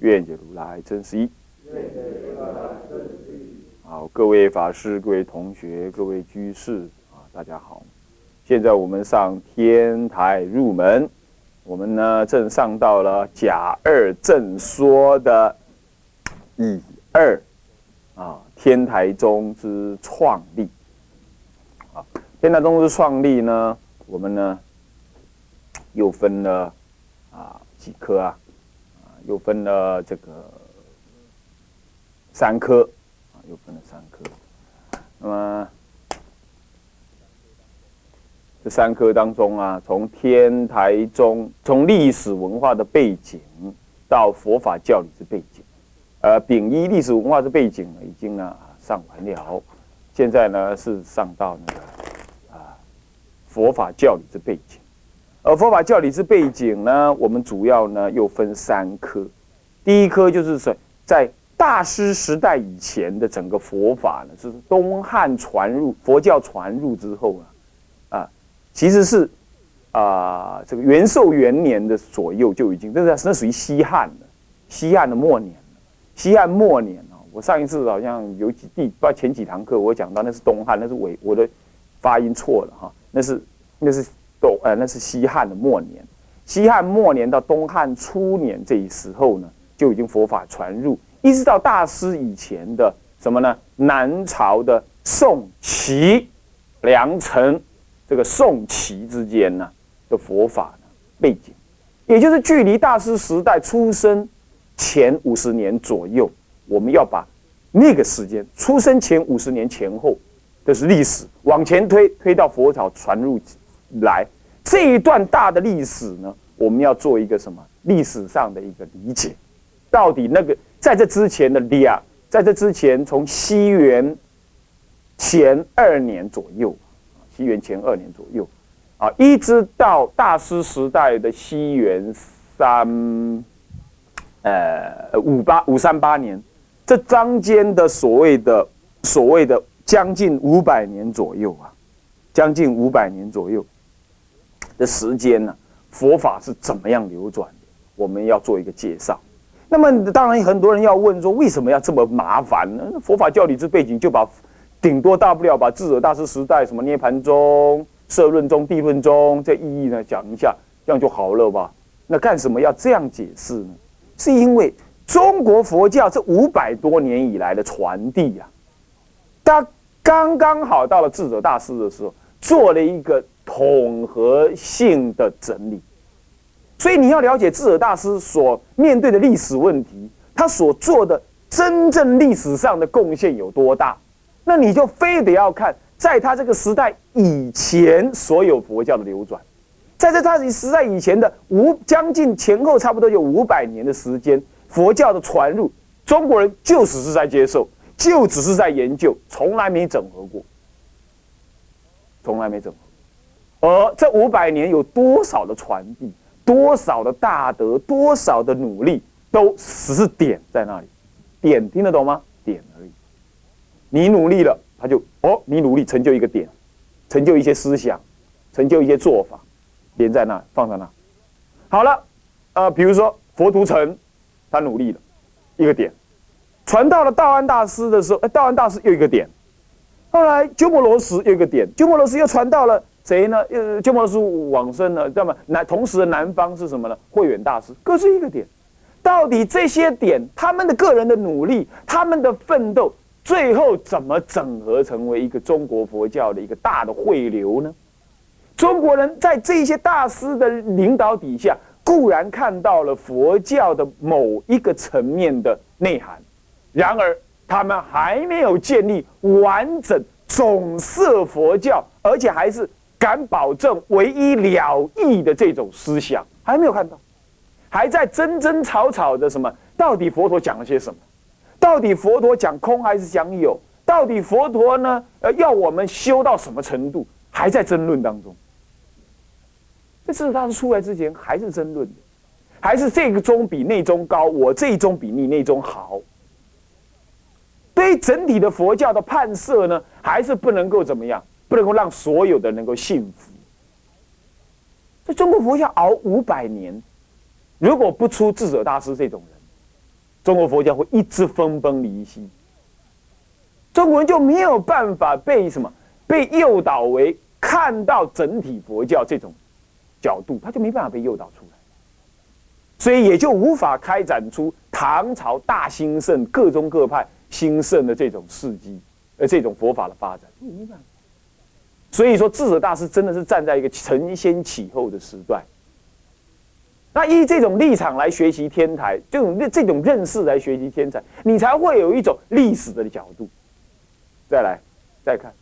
愿解如来真实义。好，各位法师、各位同学、各位居士啊，大家好。现在我们上天台入门，我们呢正上到了甲二正说的乙二啊，天台宗之创立。啊，天台宗之创立呢，我们呢又分了啊几科啊。又分了这个三科啊，又分了三科。那么这三科当中啊，从天台宗，从历史文化的背景到佛法教理之背景，呃，丙一历史文化的背景呢，已经呢上完了。现在呢是上到那个啊佛法教理之背景。而佛法教理之背景呢，我们主要呢又分三科。第一科就是说，在大师时代以前的整个佛法呢，就是东汉传入佛教传入之后啊，啊，其实是啊这个元寿元年的左右就已经，那是那属于西汉了，西汉的末年。西汉末年啊，我上一次好像有几第不知道前几堂课我讲到那是东汉，那是伪我的发音错了哈，那是那是。都呃，那是西汉的末年，西汉末年到东汉初年这一时候呢，就已经佛法传入，一直到大师以前的什么呢？南朝的宋齐、梁陈这个宋齐之间呢的佛法背景，也就是距离大师时代出生前五十年左右，我们要把那个时间出生前五十年前后的是历史往前推，推到佛教传入。来这一段大的历史呢，我们要做一个什么历史上的一个理解？到底那个在这之前的两，在这之前从西元前二年左右，西元前二年左右，啊，一直到大师时代的西元三，呃，五八五三八年，这中间的所谓的所谓的将近五百年左右啊，将近五百年左右。的时间呢？佛法是怎么样流转的？我们要做一个介绍。那么，当然很多人要问说，为什么要这么麻烦呢？佛法教理之背景，就把顶多大不了把智者大师时代什么涅盘宗、摄论宗、地论宗这意义呢讲一下，这样就好了吧？那干什么要这样解释呢？是因为中国佛教这五百多年以来的传递呀，他刚刚好到了智者大师的时候，做了一个。统合性的整理，所以你要了解智者大师所面对的历史问题，他所做的真正历史上的贡献有多大，那你就非得要看在他这个时代以前所有佛教的流转，在这他时代以前的五将近前后差不多有五百年的时间，佛教的传入，中国人就只是在接受，就只是在研究，从来没整合过，从来没整合。而这五百年有多少的传递，多少的大德，多少的努力，都只是点在那里，点听得懂吗？点而已。你努力了，他就哦，你努力成就一个点，成就一些思想，成就一些做法，连在那，放在那。好了，呃，比如说佛图澄，他努力了，一个点，传到了道安大师的时候，哎，道安大师又一个点，后来鸠摩罗什又一个点，鸠摩罗什又传到了。谁呢？呃，鸠摩罗什往生了，那么南同时南方是什么呢？慧远大师各是一个点。到底这些点，他们的个人的努力，他们的奋斗，最后怎么整合成为一个中国佛教的一个大的汇流呢？中国人在这些大师的领导底下，固然看到了佛教的某一个层面的内涵，然而他们还没有建立完整总摄佛教，而且还是。敢保证唯一了义的这种思想还没有看到，还在争争吵吵的什么到底佛陀讲了些什么？到底佛陀讲空还是讲有？到底佛陀呢？呃，要我们修到什么程度？还在争论当中。这智者大师出来之前还是争论的，还是这个宗比那宗高，我这一宗比你那宗好。对于整体的佛教的判色呢，还是不能够怎么样？不能够让所有的能够信服。这中国佛教熬五百年，如果不出智者大师这种人，中国佛教会一直分崩离析。中国人就没有办法被什么被诱导为看到整体佛教这种角度，他就没办法被诱导出来，所以也就无法开展出唐朝大兴盛、各宗各派兴盛的这种事迹，呃，这种佛法的发展，没办法。所以说，智者大师真的是站在一个承先启后的时段。那依这种立场来学习天台，这种这种认识来学习天台，你才会有一种历史的角度。再来，再看，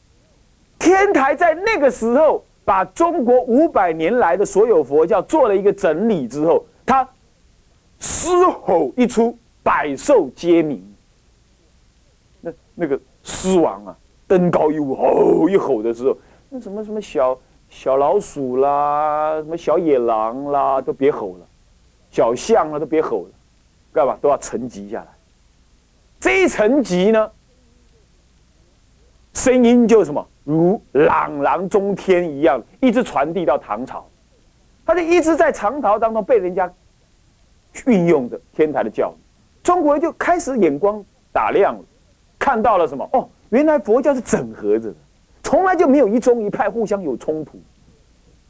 天台在那个时候把中国五百年来的所有佛教做了一个整理之后，他狮吼一出，百兽皆鸣。那那个狮王啊，登高一呼，吼一吼的时候，那什么什么小小老鼠啦，什么小野狼啦，都别吼了，小象啊都别吼了，干嘛都要沉寂下来。这一沉寂呢？声音就什么如朗朗中天一样，一直传递到唐朝，他就一直在唐朝当中被人家运用的天台的教育，中国人就开始眼光打亮了，看到了什么？哦，原来佛教是整合着的，从来就没有一宗一派互相有冲突，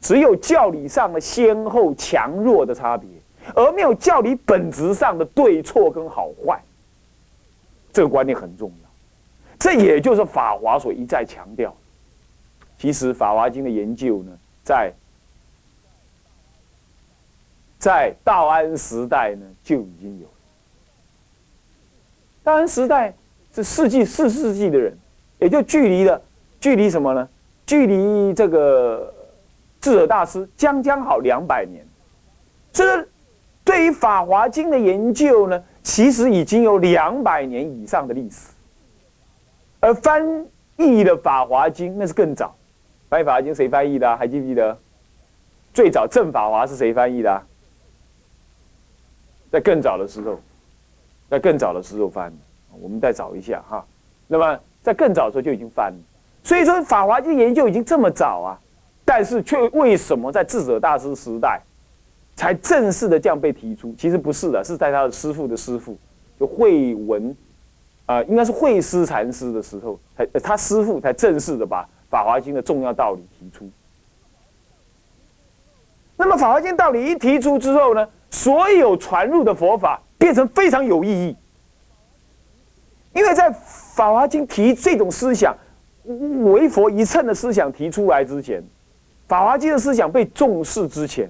只有教理上的先后强弱的差别，而没有教理本质上的对错跟好坏。这个观念很重要。这也就是法华所一再强调。其实《法华经》的研究呢，在在道安时代呢就已经有。道安时代是世纪四世纪的人，也就距离了距离什么呢？距离这个智者大师将将好两百年。所以，对于《法华经》的研究呢，其实已经有两百年以上的历史。而翻译的《法华经》那是更早，翻译《法华经》谁翻译的？还记不记得？最早正法华是谁翻译的？在更早的时候，在更早的时候翻，我们再找一下哈。那么在更早的时候就已经翻了，所以说《法华经》研究已经这么早啊，但是却为什么在智者大师时代才正式的这样被提出？其实不是的，是在他的师父的师父就慧文。啊，应该是慧师禅师的时候，才他师父才正式的把《法华经》的重要道理提出。那么，《法华经》道理一提出之后呢，所有传入的佛法变成非常有意义。因为在《法华经》提这种思想，为佛一乘的思想提出来之前，《法华经》的思想被重视之前，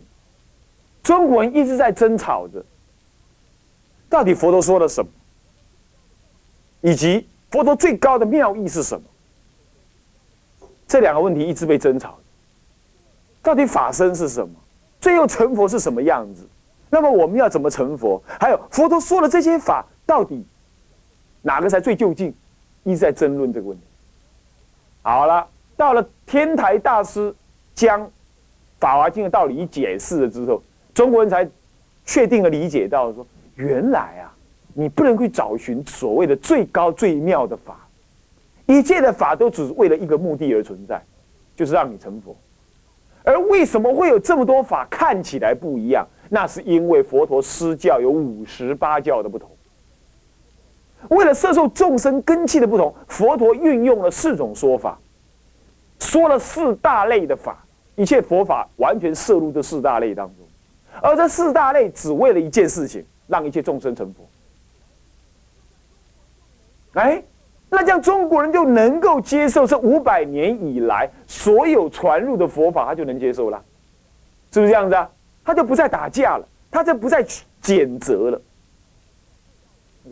中国人一直在争吵着，到底佛陀说了什么？以及佛陀最高的妙意是什么？这两个问题一直被争吵。到底法身是什么？最后成佛是什么样子？那么我们要怎么成佛？还有佛陀说的这些法，到底哪个才最究竟？一直在争论这个问题。好了，到了天台大师将《法华经》的道理解释了之后，中国人才确定的理解到说，原来啊。你不能去找寻所谓的最高最妙的法，一切的法都只是为了一个目的而存在，就是让你成佛。而为什么会有这么多法看起来不一样？那是因为佛陀施教有五十八教的不同。为了摄受众生根器的不同，佛陀运用了四种说法，说了四大类的法，一切佛法完全摄入这四大类当中。而这四大类只为了一件事情，让一切众生成佛。哎，那这样中国人就能够接受这五百年以来所有传入的佛法，他就能接受了，是不是这样子啊？他就不再打架了，他就不再谴责了。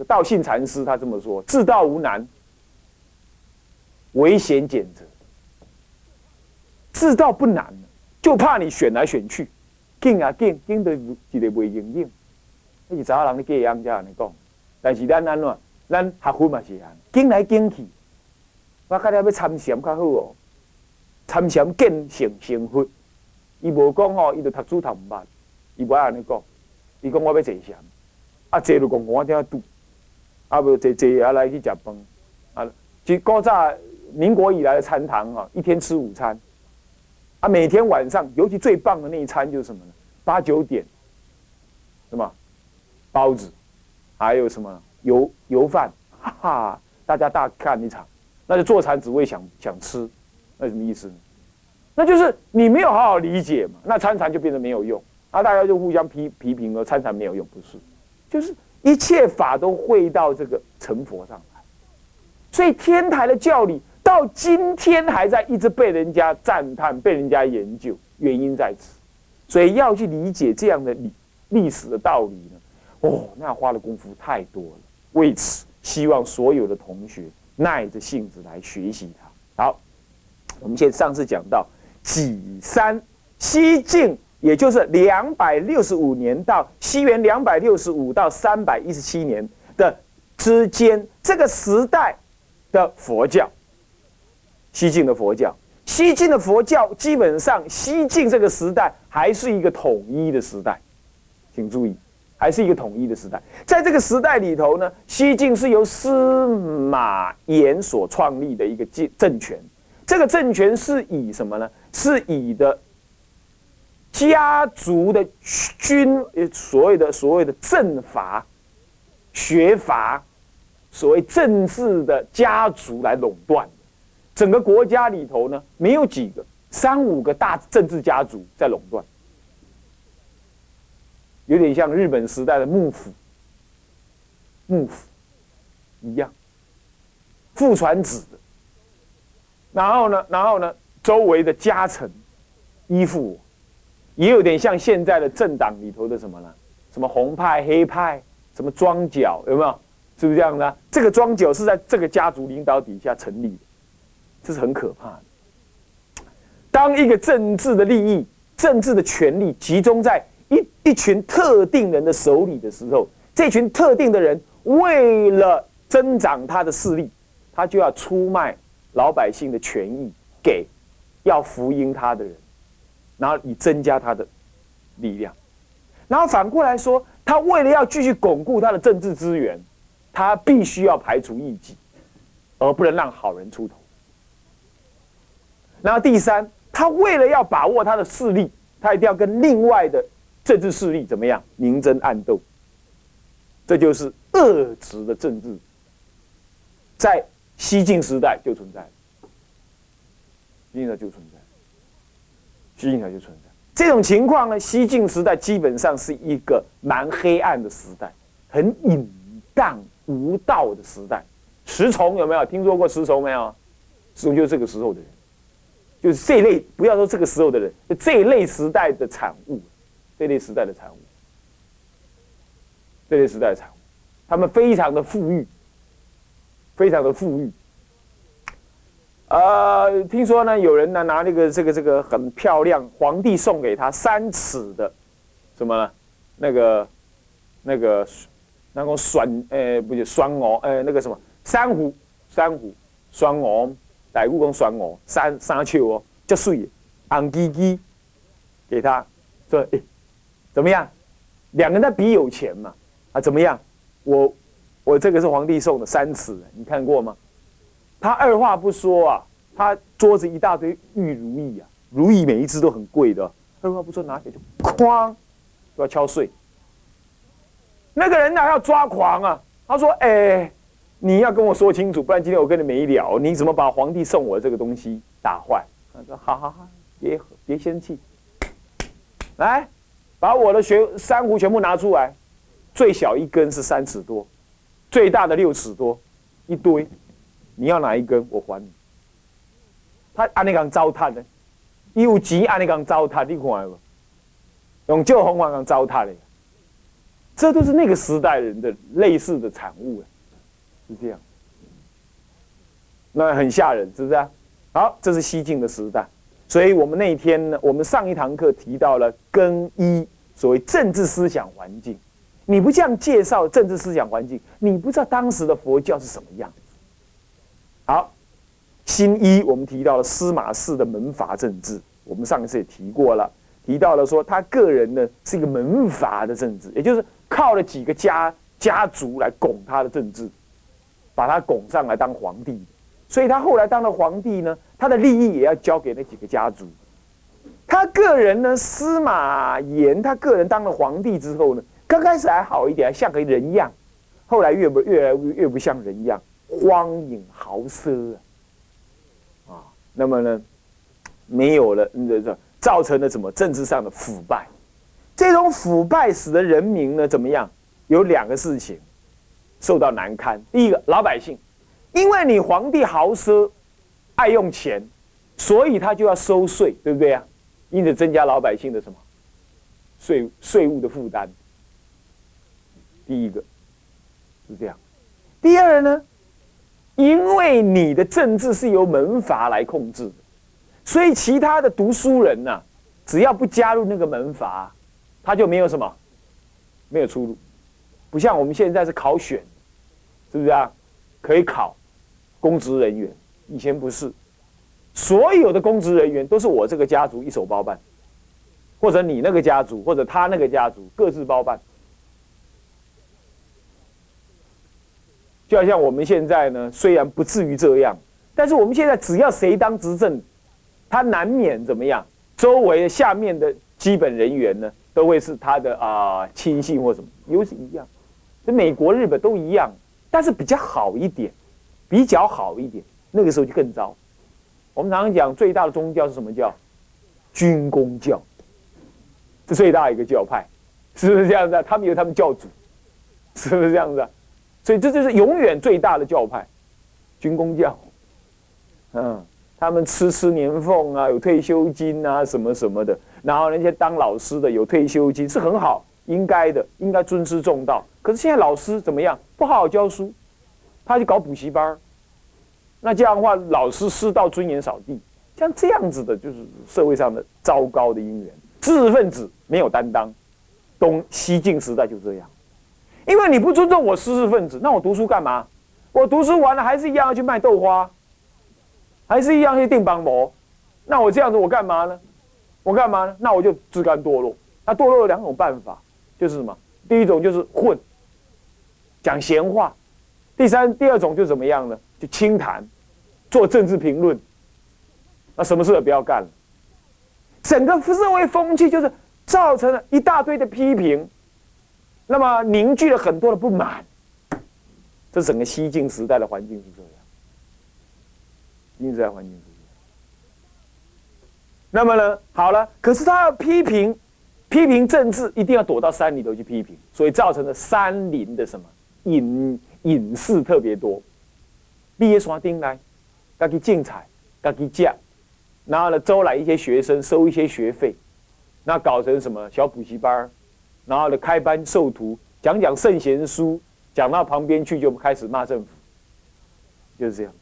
道信禅师他这么说：“自道无难，唯嫌谴责。自道不难，就怕你选来选去，敬啊敬，敬的几个不应应。你查人的给样家你讲。”但是咱安怎，咱学佛嘛是安，经来经去，我看你要参禅较好哦，参禅见性成佛，伊无讲吼，伊就读书读毋捌，伊无安尼讲，伊讲我要坐禅，啊坐就讲我听拄，啊无坐坐啊来去食饭，啊，就古早民国以来的餐堂啊，一天吃午餐，啊每天晚上，尤其最棒的那一餐就是什么呢？八九点，什么？包子，还有什么油油饭，哈哈，大家大看一场，那就坐禅只为想想吃，那什么意思呢？那就是你没有好好理解嘛，那参禅就变得没有用，啊，大家就互相批批评了，参禅没有用，不是，就是一切法都会到这个成佛上来，所以天台的教理到今天还在一直被人家赞叹，被人家研究，原因在此。所以要去理解这样的历历史的道理呢，哦，那花的功夫太多了。为此，希望所有的同学耐着性子来学习它。好，我们现在上次讲到己三西晋，也就是两百六十五年到西元两百六十五到三百一十七年的之间，这个时代的佛教，西晋的佛教。西晋的佛教基本上，西晋这个时代还是一个统一的时代，请注意，还是一个统一的时代。在这个时代里头呢，西晋是由司马炎所创立的一个政政权，这个政权是以什么呢？是以的家族的军，所谓的所谓的政阀、学阀，所谓政治的家族来垄断。整个国家里头呢，没有几个三五个大政治家族在垄断，有点像日本时代的幕府，幕府一样，父传子的。然后呢，然后呢，周围的家臣依附我，也有点像现在的政党里头的什么呢？什么红派、黑派，什么庄脚，有没有？是不是这样的？这个庄脚是在这个家族领导底下成立的。这是很可怕的。当一个政治的利益、政治的权力集中在一一群特定人的手里的时候，这群特定的人为了增长他的势力，他就要出卖老百姓的权益给要福音他的人，然后以增加他的力量。然后反过来说，他为了要继续巩固他的政治资源，他必须要排除异己，而不能让好人出头。然后第三，他为了要把握他的势力，他一定要跟另外的政治势力怎么样明争暗斗。这就是恶质的政治，在西晋时代就存在，西晋时代就存在，西晋时代就存在。这种情况呢，西晋时代基本上是一个蛮黑暗的时代，很隐荡无道的时代。石崇有没有听说过石崇没有？石崇就是这个时候的人。就是这类，不要说这个时候的人，就这一类时代的产物，这类时代的产物，这类时代的产物，他们非常的富裕，非常的富裕。呃，听说呢，有人呢拿那个这个这个很漂亮，皇帝送给他三尺的什么呢？那个那个那个酸，呃，不是酸鹅，呃，那个什么珊瑚，珊瑚，双鹅。大故讲选我三三丘哦，就水，红鸡鸡，给他说，哎，怎么样？两个人在比有钱嘛，啊，怎么样？我我这个是皇帝送的三尺，你看过吗？他二话不说啊，他桌子一大堆玉如意啊，如意每一只都很贵的，二话不说拿起就哐，就要敲碎。那个人呢要抓狂啊，他说，哎。你要跟我说清楚，不然今天我跟你没聊。你怎么把皇帝送我这个东西打坏？他说：好好好，别别生气，来，把我的学珊瑚全部拿出来。最小一根是三尺多，最大的六尺多，一堆。你要哪一根，我还你。他安尼讲糟蹋的，有钱按那讲糟蹋，你看不？用旧红黄讲糟蹋的，这都是那个时代人的类似的产物是这样，那很吓人，是不是啊？好，这是西晋的时代，所以我们那一天呢，我们上一堂课提到了更衣所谓政治思想环境，你不这样介绍政治思想环境，你不知道当时的佛教是什么样子。好，新一我们提到了司马氏的门阀政治，我们上一次也提过了，提到了说他个人呢是一个门阀的政治，也就是靠了几个家家族来拱他的政治，把他拱上来当皇帝，所以他后来当了皇帝呢，他的利益也要交给那几个家族。他个人呢，司马炎，他个人当了皇帝之后呢。刚开始还好一点，像个人样，后来越不越来越越不像人样，荒淫豪奢啊，啊，那么呢，没有了，这这造成了什么政治上的腐败？这种腐败使得人民呢怎么样？有两个事情受到难堪。第一个，老百姓，因为你皇帝豪奢，爱用钱，所以他就要收税，对不对啊？因此增加老百姓的什么税税务的负担。第一个是这样，第二呢，因为你的政治是由门阀来控制的，所以其他的读书人呢，只要不加入那个门阀，他就没有什么，没有出路。不像我们现在是考选，是不是啊？可以考公职人员，以前不是，所有的公职人员都是我这个家族一手包办，或者你那个家族，或者他那个家族各自包办。就好像我们现在呢，虽然不至于这样，但是我们现在只要谁当执政，他难免怎么样？周围下面的基本人员呢，都会是他的啊亲信或什么，又是一样。这美国、日本都一样，但是比较好一点，比较好一点。那个时候就更糟。我们常常讲最大的宗教是什么教？军工教，是最大一个教派，是不是这样子？他们有他们教主，是不是这样子？所以这就是永远最大的教派，军工教，嗯，他们吃吃年俸啊，有退休金啊，什么什么的。然后那些当老师的有退休金是很好，应该的，应该尊师重道。可是现在老师怎么样？不好好教书，他去搞补习班那这样的话，老师师道尊严扫地，像这样子的，就是社会上的糟糕的因缘。知识分子没有担当，东西晋时代就这样。因为你不尊重我知识分子，那我读书干嘛？我读书完了还是一样要去卖豆花，还是一样去订邦模。那我这样子我干嘛呢？我干嘛呢？那我就自甘堕落。那堕落有两种办法，就是什么？第一种就是混，讲闲话；第三、第二种就怎么样呢？就轻谈，做政治评论。那什么事也不要干了。整个社会风气就是造成了一大堆的批评。那么凝聚了很多的不满，这整个西晋时代的环境是这样，西晋时代环境是这样。那么呢，好了，可是他要批评，批评政治一定要躲到山里头去批评，所以造成了山林的什么隐隐士特别多。毕业山顶来，该去竞彩，该去讲，然后呢，招来一些学生，收一些学费，那搞成什么小补习班儿然后呢，开班授徒，讲讲圣贤书，讲到旁边去就开始骂政府，就是这样，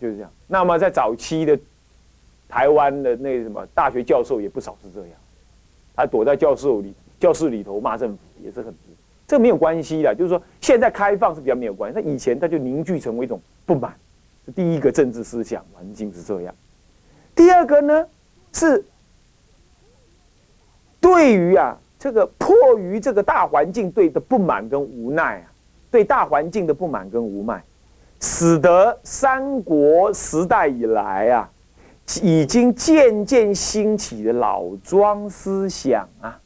就是这样。那么在早期的台湾的那什么大学教授也不少是这样，他躲在教授里、教室里头骂政府也是很多。这没有关系的，就是说现在开放是比较没有关系。那以前他就凝聚成为一种不满，第一个政治思想环境是这样。第二个呢是对于啊。这个迫于这个大环境对的不满跟无奈啊，对大环境的不满跟无奈，使得三国时代以来啊，已经渐渐兴起的老庄思想啊，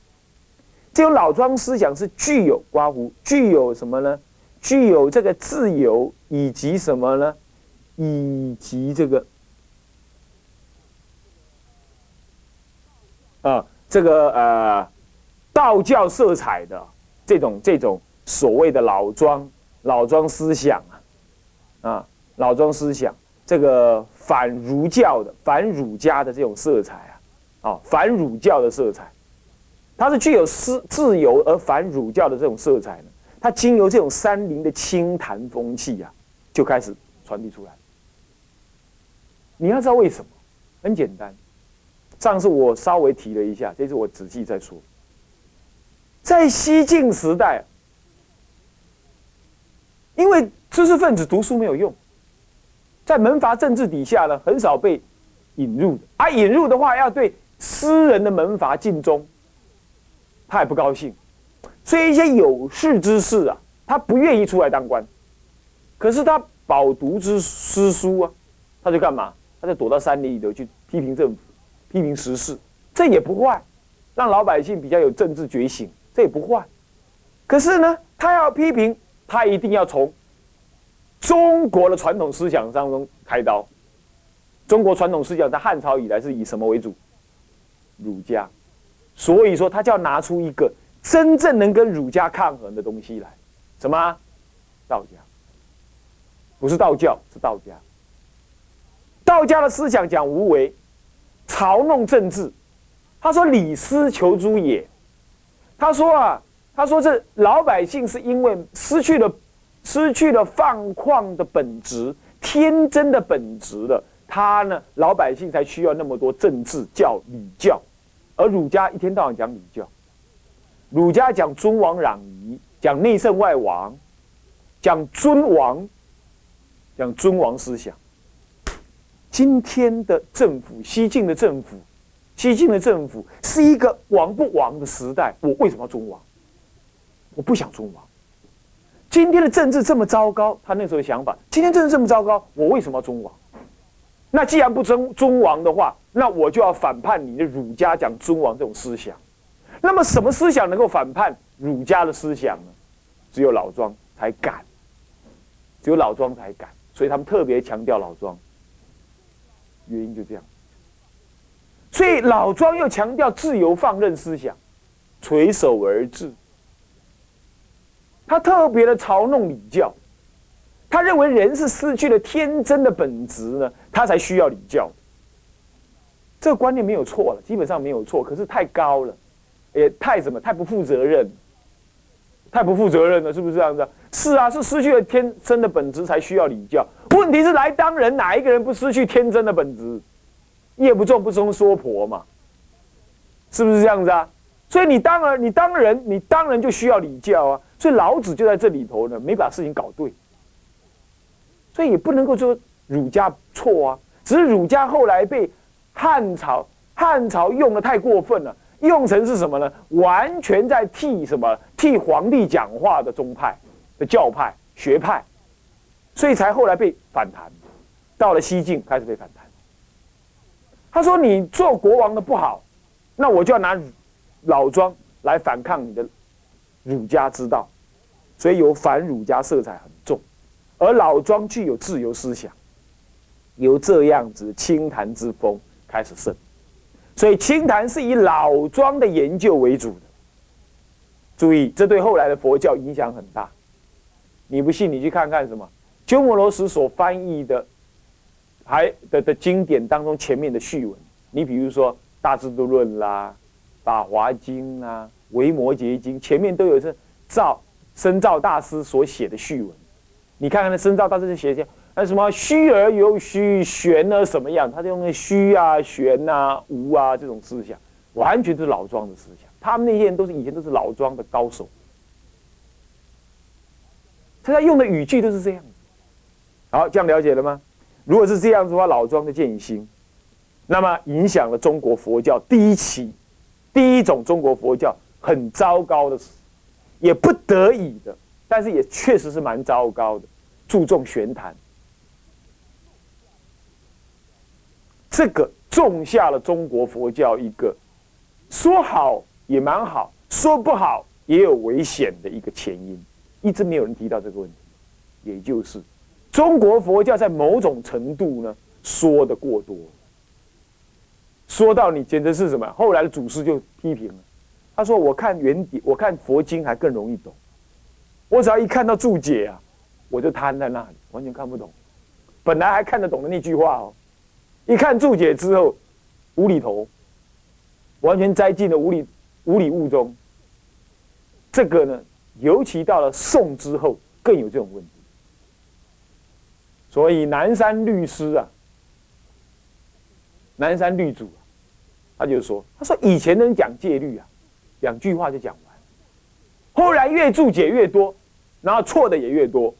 这种老庄思想是具有刮胡，具有什么呢？具有这个自由以及什么呢？以及这个啊，这个呃。道教色彩的这种这种所谓的老庄老庄思想啊，啊老庄思想，这个反儒教的反儒家的这种色彩啊，啊反儒教的色彩，它是具有自自由而反儒教的这种色彩呢。它经由这种山林的清谈风气啊，就开始传递出来。你要知道为什么？很简单，上次我稍微提了一下，这次我仔细再说。在西晋时代，因为知识分子读书没有用，在门阀政治底下呢，很少被引入的。而引入的话，要对私人的门阀尽忠，他也不高兴。所以一些有识之士啊，他不愿意出来当官，可是他饱读之诗书啊，他就干嘛？他就躲到山里头去批评政府、批评时事，这也不坏，让老百姓比较有政治觉醒。这也不坏，可是呢，他要批评，他一定要从中国的传统思想当中开刀。中国传统思想在汉朝以来是以什么为主？儒家。所以说，他就要拿出一个真正能跟儒家抗衡的东西来。什么？道家。不是道教，是道家。道家的思想讲无为，嘲弄政治。他说：“李斯求诸也。”他说啊，他说这老百姓是因为失去了失去了放旷的本质、天真的本质了，他呢，老百姓才需要那么多政治教、礼教，而儒家一天到晚讲礼教，儒家讲尊王攘夷，讲内圣外王，讲尊王，讲尊王思想。今天的政府，西晋的政府。西晋的政府是一个亡不亡的时代，我为什么要尊王？我不想尊王。今天的政治这么糟糕，他那时候的想法，今天政治这么糟糕，我为什么要尊王？那既然不尊尊王的话，那我就要反叛你的儒家讲尊王这种思想。那么什么思想能够反叛儒家的思想呢？只有老庄才敢，只有老庄才敢，所以他们特别强调老庄。原因就这样。所以老庄又强调自由放任思想，垂手而治。他特别的嘲弄礼教，他认为人是失去了天真的本质呢，他才需要礼教。这个观念没有错了，基本上没有错，可是太高了，也太什么？太不负责任，太不负责任了，是不是这样子？是啊，是失去了天真的本质才需要礼教。问题是来当人，哪一个人不失去天真的本质？业不重不松说婆嘛，是不是这样子啊？所以你当然你当人，你当然就需要礼教啊。所以老子就在这里头呢，没把事情搞对。所以也不能够说儒家错啊，只是儒家后来被汉朝汉朝用的太过分了，用成是什么呢？完全在替什么替皇帝讲话的宗派的教派学派，所以才后来被反弹，到了西晋开始被反弹。他说：“你做国王的不好，那我就要拿老庄来反抗你的儒家之道，所以有反儒家色彩很重。而老庄具有自由思想，由这样子清谈之风开始盛，所以清谈是以老庄的研究为主的。注意，这对后来的佛教影响很大。你不信，你去看看什么鸠摩罗什所翻译的。”还的的经典当中前面的序文，你比如说《大智度论》啦，《法华经》啦，《维摩诘经》，前面都有是造深造大师所写的序文。你看看那深造大师就写一些，那什么虚而有虚，玄而什么样？他就用那虚啊、玄啊、无啊这种思想，完全是老庄的思想。他们那些人都是以前都是老庄的高手，他在用的语句都是这样。好，这样了解了吗？如果是这样子的话，老庄的建议兴，那么影响了中国佛教第一期，第一种中国佛教很糟糕的，也不得已的，但是也确实是蛮糟糕的，注重玄谈，这个种下了中国佛教一个说好也蛮好，说不好也有危险的一个前因，一直没有人提到这个问题，也就是。中国佛教在某种程度呢，说的过多，说到你简直是什么？后来的祖师就批评了，他说：“我看原点，我看佛经还更容易懂，我只要一看到注解啊，我就瘫在那里，完全看不懂。本来还看得懂的那句话哦，一看注解之后，无厘头，完全栽进了无理无理物中。这个呢，尤其到了宋之后，更有这种问题。”所以南山律师啊，南山律主，他就说：“他说以前的人讲戒律啊，两句话就讲完，后来越注解越多，然后错的也越多。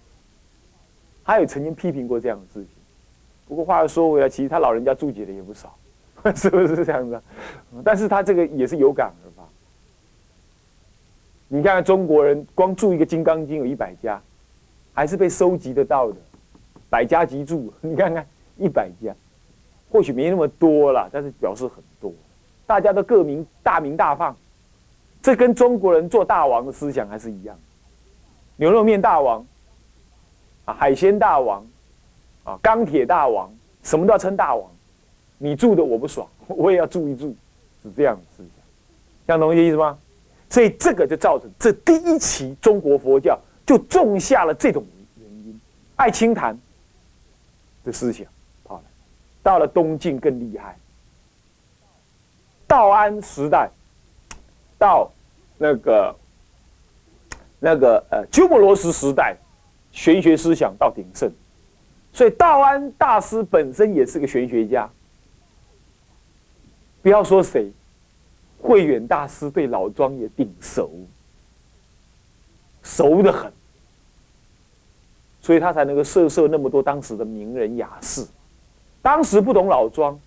他有曾经批评过这样的事情。不过话又说回来，其实他老人家注解的也不少，是不是这样子？但是他这个也是有感而发。你看中国人光注一个《金刚经》有一百家，还是被收集得到的，百家集注。你看看一百家，或许没那么多了，但是表示很多。大家都各名大名大放，这跟中国人做大王的思想还是一样。牛肉面大王，啊，海鲜大王，啊，钢铁大王，什么都要称大王。你住的我不爽，我也要住一住，是这样的思想，这样懂我意思吗？所以这个就造成这第一期中国佛教就种下了这种原因，爱清谈的思想，好了，到了东晋更厉害。道安时代，到那个那个呃鸠摩罗什时代，玄学思想到鼎盛，所以道安大师本身也是个玄学家。不要说谁，慧远大师对老庄也顶熟，熟的很，所以他才能够摄摄那么多当时的名人雅士。当时不懂老庄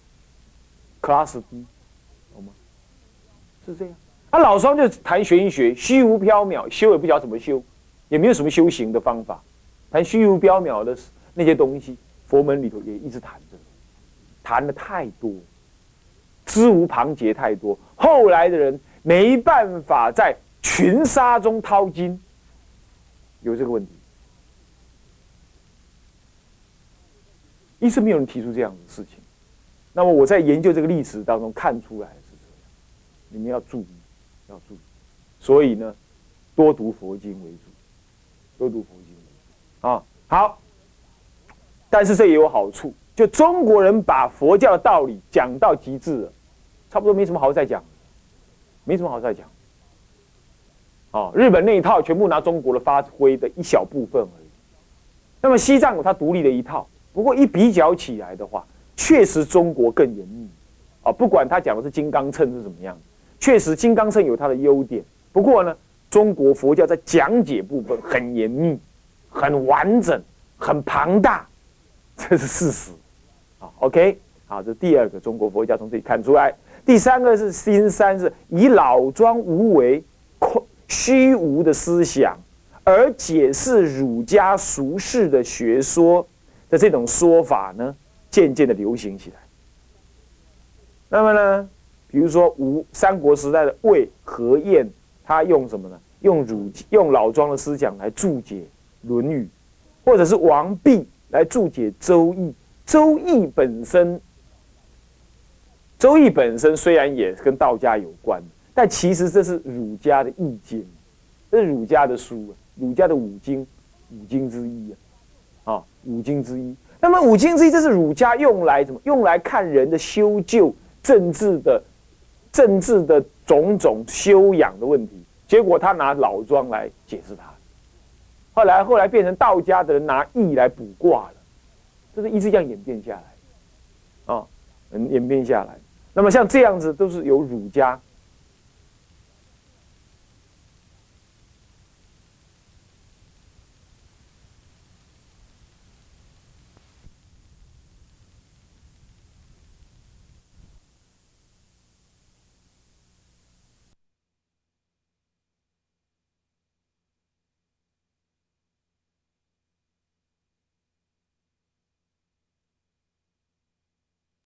，class 低。是这样，他老庄就谈玄学，虚无缥缈，修也不晓得怎么修，也没有什么修行的方法，谈虚无缥缈的那些东西，佛门里头也一直谈着，谈的太多，知无旁结太多，后来的人没办法在群沙中淘金，有这个问题，一直没有人提出这样的事情，那么我在研究这个历史当中看出来是这样。你们要注意，要注意，所以呢，多读佛经为主，多读佛经为主啊。好，但是这也有好处，就中国人把佛教的道理讲到极致了，差不多没什么好再讲，没什么好再讲。哦，日本那一套全部拿中国的发挥的一小部分而已。那么西藏有它独立的一套，不过一比较起来的话，确实中国更严密啊。不管他讲的是金刚秤是怎么样。确实，金刚秤有它的优点。不过呢，中国佛教在讲解部分很严密、很完整、很庞大，这是事实。啊，OK，好，这第二个中国佛教从这里看出来。第三个是新三，是以老庄无为、空虚无的思想，而解释儒家俗世的学说的这种说法呢，渐渐的流行起来。那么呢？比如说，吴三国时代的魏何晏，他用什么呢？用儒用老庄的思想来注解《论语》，或者是王弼来注解《周易》。《周易》本身，《周易》本身虽然也跟道家有关，但其实这是儒家的意见，这是儒家的书，儒家的五经，五经之一啊，啊，五经之一。那么五经之一，这是儒家用来什么？用来看人的修旧、政治的。政治的种种修养的问题，结果他拿老庄来解释它，后来后来变成道家的人拿易来卜卦了，这是一直这样演变下来，啊，嗯，演变下来。那么像这样子都是由儒家